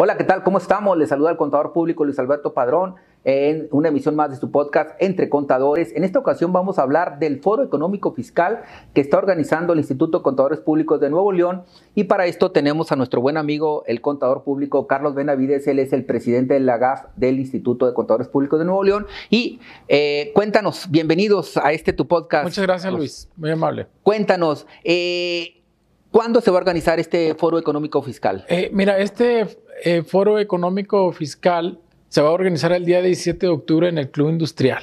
Hola, ¿qué tal? ¿Cómo estamos? Les saluda el contador público Luis Alberto Padrón en una emisión más de su podcast Entre Contadores. En esta ocasión vamos a hablar del Foro Económico Fiscal que está organizando el Instituto de Contadores Públicos de Nuevo León y para esto tenemos a nuestro buen amigo el contador público Carlos Benavides, él es el presidente de la GAF del Instituto de Contadores Públicos de Nuevo León y eh, cuéntanos, bienvenidos a este tu podcast. Muchas gracias Luis, muy amable. Cuéntanos, eh, ¿Cuándo se va a organizar este foro económico fiscal? Eh, mira, este eh, foro económico fiscal se va a organizar el día 17 de octubre en el Club Industrial.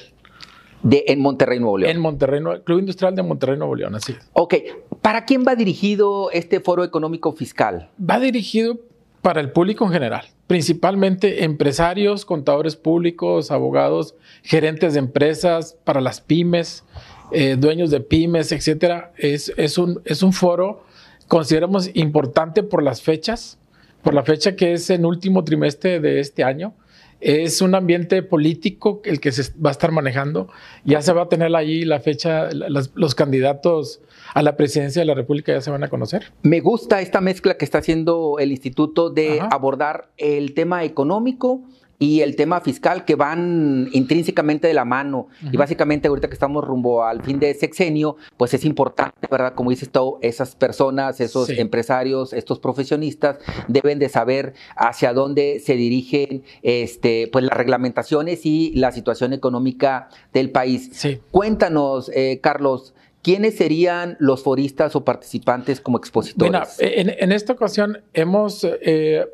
De, en Monterrey, Nuevo León. En Monterrey, Club Industrial de Monterrey, Nuevo León, así es. Ok, ¿para quién va dirigido este foro económico fiscal? Va dirigido para el público en general, principalmente empresarios, contadores públicos, abogados, gerentes de empresas, para las pymes, eh, dueños de pymes, etcétera. Es, es, un, es un foro consideramos importante por las fechas, por la fecha que es en último trimestre de este año. Es un ambiente político el que se va a estar manejando. Ya se va a tener ahí la fecha, los candidatos a la presidencia de la República ya se van a conocer. Me gusta esta mezcla que está haciendo el instituto de abordar el tema económico, y el tema fiscal que van intrínsecamente de la mano. Y básicamente ahorita que estamos rumbo al fin de sexenio, pues es importante, ¿verdad? Como dices tú, esas personas, esos empresarios, estos profesionistas deben de saber hacia dónde se dirigen este, pues las reglamentaciones y la situación económica del país. Cuéntanos, eh, Carlos, ¿quiénes serían los foristas o participantes como expositores? en, esta ocasión hemos... Eh,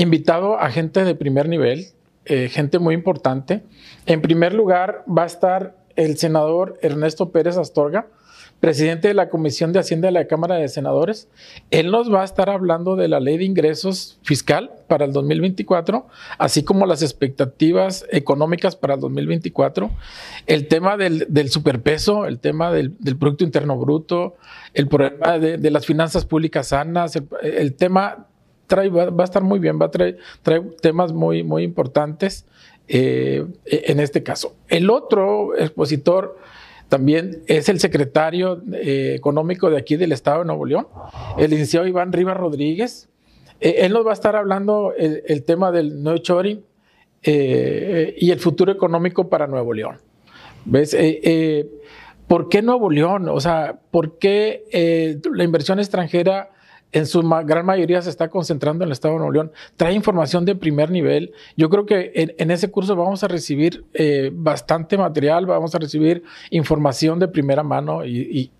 invitado a gente de primer nivel, eh, gente muy importante. En primer lugar va a estar el senador Ernesto Pérez Astorga, presidente de la Comisión de Hacienda de la Cámara de Senadores. Él nos va a estar hablando de la ley de ingresos fiscal para el 2024, así como las expectativas económicas para el 2024, el tema del, superpeso, el tema del, Producto Interno Bruto, el problema de, las finanzas públicas sanas, el tema va, a estar muy bien, va a traer, temas muy, muy importantes eh, en este caso. El otro expositor también es el secretario eh, económico de aquí del Estado de Nuevo León, el licenciado Iván Rivas Rodríguez. Eh, él nos va a estar hablando el, tema del no shoring y el futuro económico para Nuevo León. ¿Ves? ¿Por qué Nuevo León? O sea, ¿por qué la inversión extranjera en su gran mayoría se está concentrando en el Estado de Nuevo León, trae información de primer nivel. Yo creo que en, ese curso vamos a recibir eh, bastante material, vamos a recibir información de primera mano y,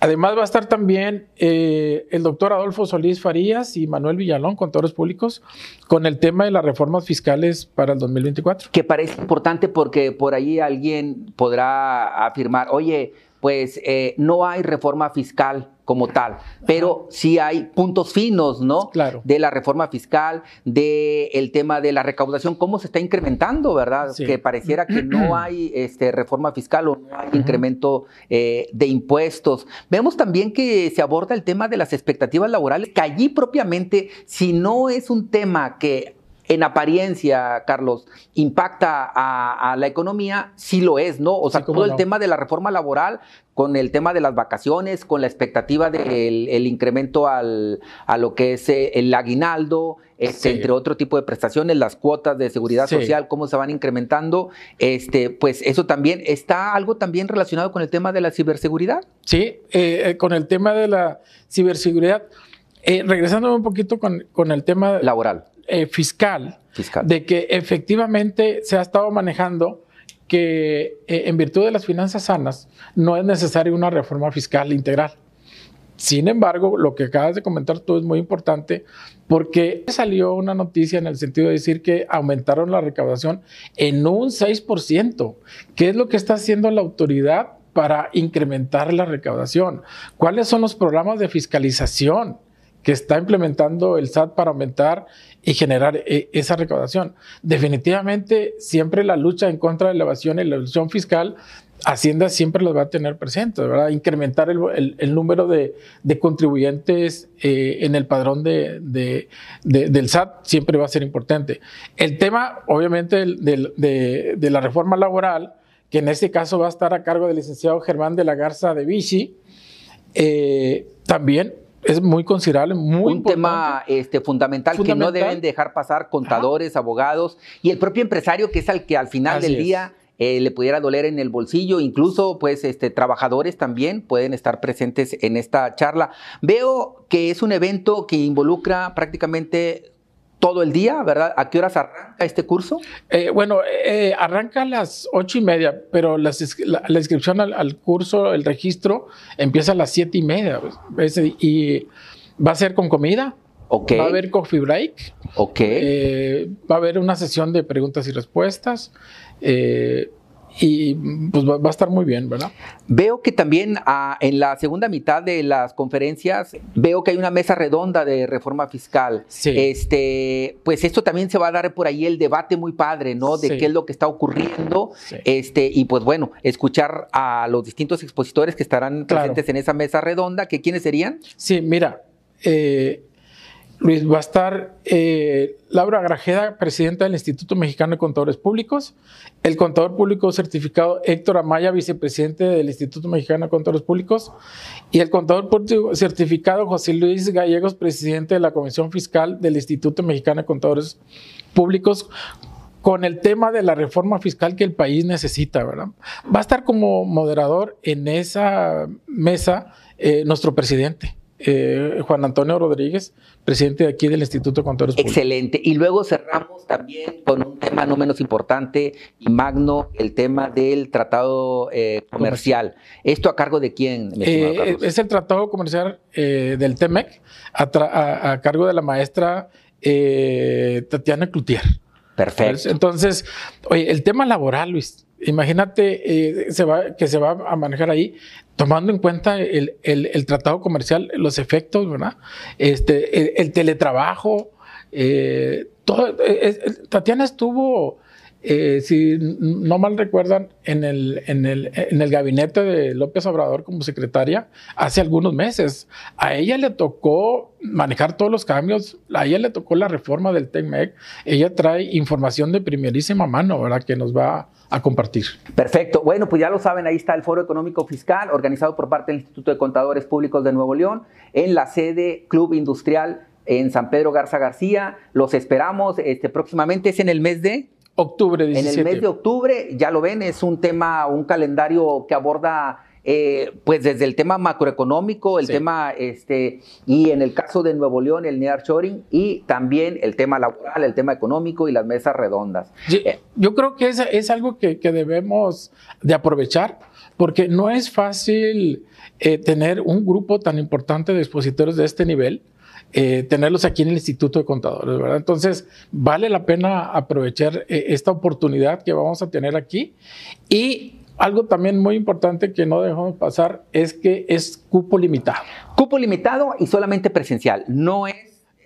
además va a estar también eh, el doctor Adolfo Solís Farías y Manuel Villalón, contadores públicos, con el tema de las reformas fiscales para el 2024. Que parece importante porque por ahí alguien podrá afirmar, oye, pues eh, no hay reforma fiscal como tal, pero sí hay puntos finos, ¿no? Claro. De la reforma fiscal, del el tema de la recaudación, cómo se está incrementando, ¿verdad? Que pareciera que no hay este, reforma fiscal o no hay incremento eh, de impuestos. Vemos también que se aborda el tema de las expectativas laborales, que allí propiamente, si no es un tema que en apariencia, Carlos, impacta a, la economía, sí lo es, ¿no? O sea, todo el tema de la reforma laboral, con el tema de las vacaciones, con la expectativa del incremento al, a lo que es eh, el aguinaldo, este, entre otro tipo de prestaciones, las cuotas de seguridad social, cómo se van incrementando, este, pues eso también está algo también relacionado con el tema de la ciberseguridad. Sí, eh, eh, con el tema de la ciberseguridad. regresando un poquito con, con el tema laboral eh, fiscal, de que efectivamente se ha estado manejando que eh, en virtud de las finanzas sanas no es necesaria una reforma fiscal integral. Sin embargo, lo que acabas de comentar tú es muy importante porque salió una noticia en el sentido de decir que aumentaron la recaudación en un 6%. ¿Qué es lo que está haciendo la autoridad para incrementar la recaudación? ¿Cuáles son los programas de fiscalización? que está implementando el SAT para aumentar y generar eh, esa recaudación. Definitivamente, siempre la lucha en contra de la evasión y la ilusión fiscal, Hacienda siempre los va a tener presentes, ¿verdad? Incrementar el, número de, contribuyentes eh, en el padrón de, del SAT siempre va a ser importante. El tema, obviamente, de, la reforma laboral, que en este caso va a estar a cargo del licenciado Germán de la Garza de Vichy, eh, también es muy considerable, muy Un tema este, fundamental, que no deben dejar pasar contadores, abogados y el propio empresario que es al que al final del día eh, le pudiera doler en el bolsillo, incluso pues este, trabajadores también pueden estar presentes en esta charla. Veo que es un evento que involucra prácticamente todo el día, ¿verdad? ¿A qué horas arranca este curso? Eh, bueno, eh, arranca a las ocho y media, pero la, inscripción al, curso, el registro, empieza a las siete y media. Pues, y va a ser con comida. Okay. Va a haber coffee break. Ok. va a haber una sesión de preguntas y respuestas. Eh, y pues va, a estar muy bien, ¿verdad? Veo que también ah, en la segunda mitad de las conferencias veo que hay una mesa redonda de reforma fiscal. Sí. Este, pues esto también se va a dar por ahí el debate muy padre, ¿no? De qué es lo que está ocurriendo. Este, y pues bueno, escuchar a los distintos expositores que estarán presentes en esa mesa redonda, que quiénes serían? Sí, mira, eh, Luis, va a estar eh, Laura Grajeda, presidenta del Instituto Mexicano de Contadores Públicos, el contador público certificado Héctor Amaya, vicepresidente del Instituto Mexicano de Contadores Públicos, y el contador público certificado José Luis Gallegos, presidente de la Comisión Fiscal del Instituto Mexicano de Contadores Públicos, con el tema de la reforma fiscal que el país necesita, ¿verdad? Va a estar como moderador en esa mesa eh, nuestro presidente. Eh, Juan Antonio Rodríguez, presidente de aquí del Instituto de Contadores Públicos. Excelente. Y luego cerramos también con un tema no menos importante y magno, el tema del tratado eh, comercial. ¿Esto a cargo de quién? Eh, es el tratado comercial del TEMEC a, cargo de la maestra Tatiana Cloutier. Perfecto. Entonces, oye, el tema laboral, Luis, imagínate se va, que se va a manejar ahí tomando en cuenta el, tratado comercial, los efectos, ¿verdad? Este, el, teletrabajo, eh, todo, eh, Tatiana estuvo, eh, si no mal recuerdan, en el, en, el, en el gabinete de López Obrador como secretaria hace algunos meses. A ella le tocó manejar todos los cambios, a ella le tocó la reforma del TECMEC, ella trae información de primerísima mano, ¿verdad? Que nos va a compartir. Perfecto. Bueno, pues ya lo saben, ahí está el Foro Económico Fiscal organizado por parte del Instituto de Contadores Públicos de Nuevo León en la sede Club Industrial en San Pedro Garza García. Los esperamos este, próximamente, es en el mes de... Octubre 17. En el mes de octubre, ya lo ven, es un tema, un calendario que aborda eh, pues desde el tema macroeconómico, el tema, este, y en el caso de Nuevo León, el nearshoring, y también el tema laboral, el tema económico y las mesas redondas. Eh, yo, creo que es, es algo que, debemos de aprovechar, porque no es fácil eh, tener un grupo tan importante de expositores de este nivel. Tenerlos aquí en el Instituto de Contadores, ¿verdad? Entonces, vale la pena aprovechar esta oportunidad que vamos a tener aquí y algo también muy importante que no dejamos pasar es que es cupo limitado. Cupo limitado y solamente presencial, no es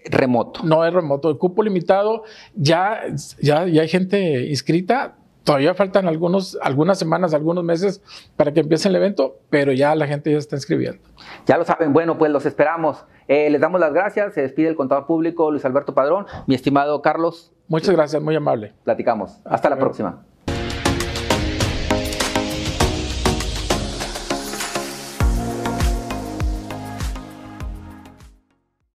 remoto. No es remoto, el cupo limitado, ya, ya, ya hay gente inscrita, todavía faltan algunos, algunas semanas, algunos meses para que empiece el evento, pero ya la gente ya está inscribiendo. Ya lo saben, bueno, pues los esperamos. Eh, les damos las gracias, se despide el contador público Luis Alberto Padrón, mi estimado Carlos. Muchas gracias, muy amable. Platicamos. Hasta la próxima.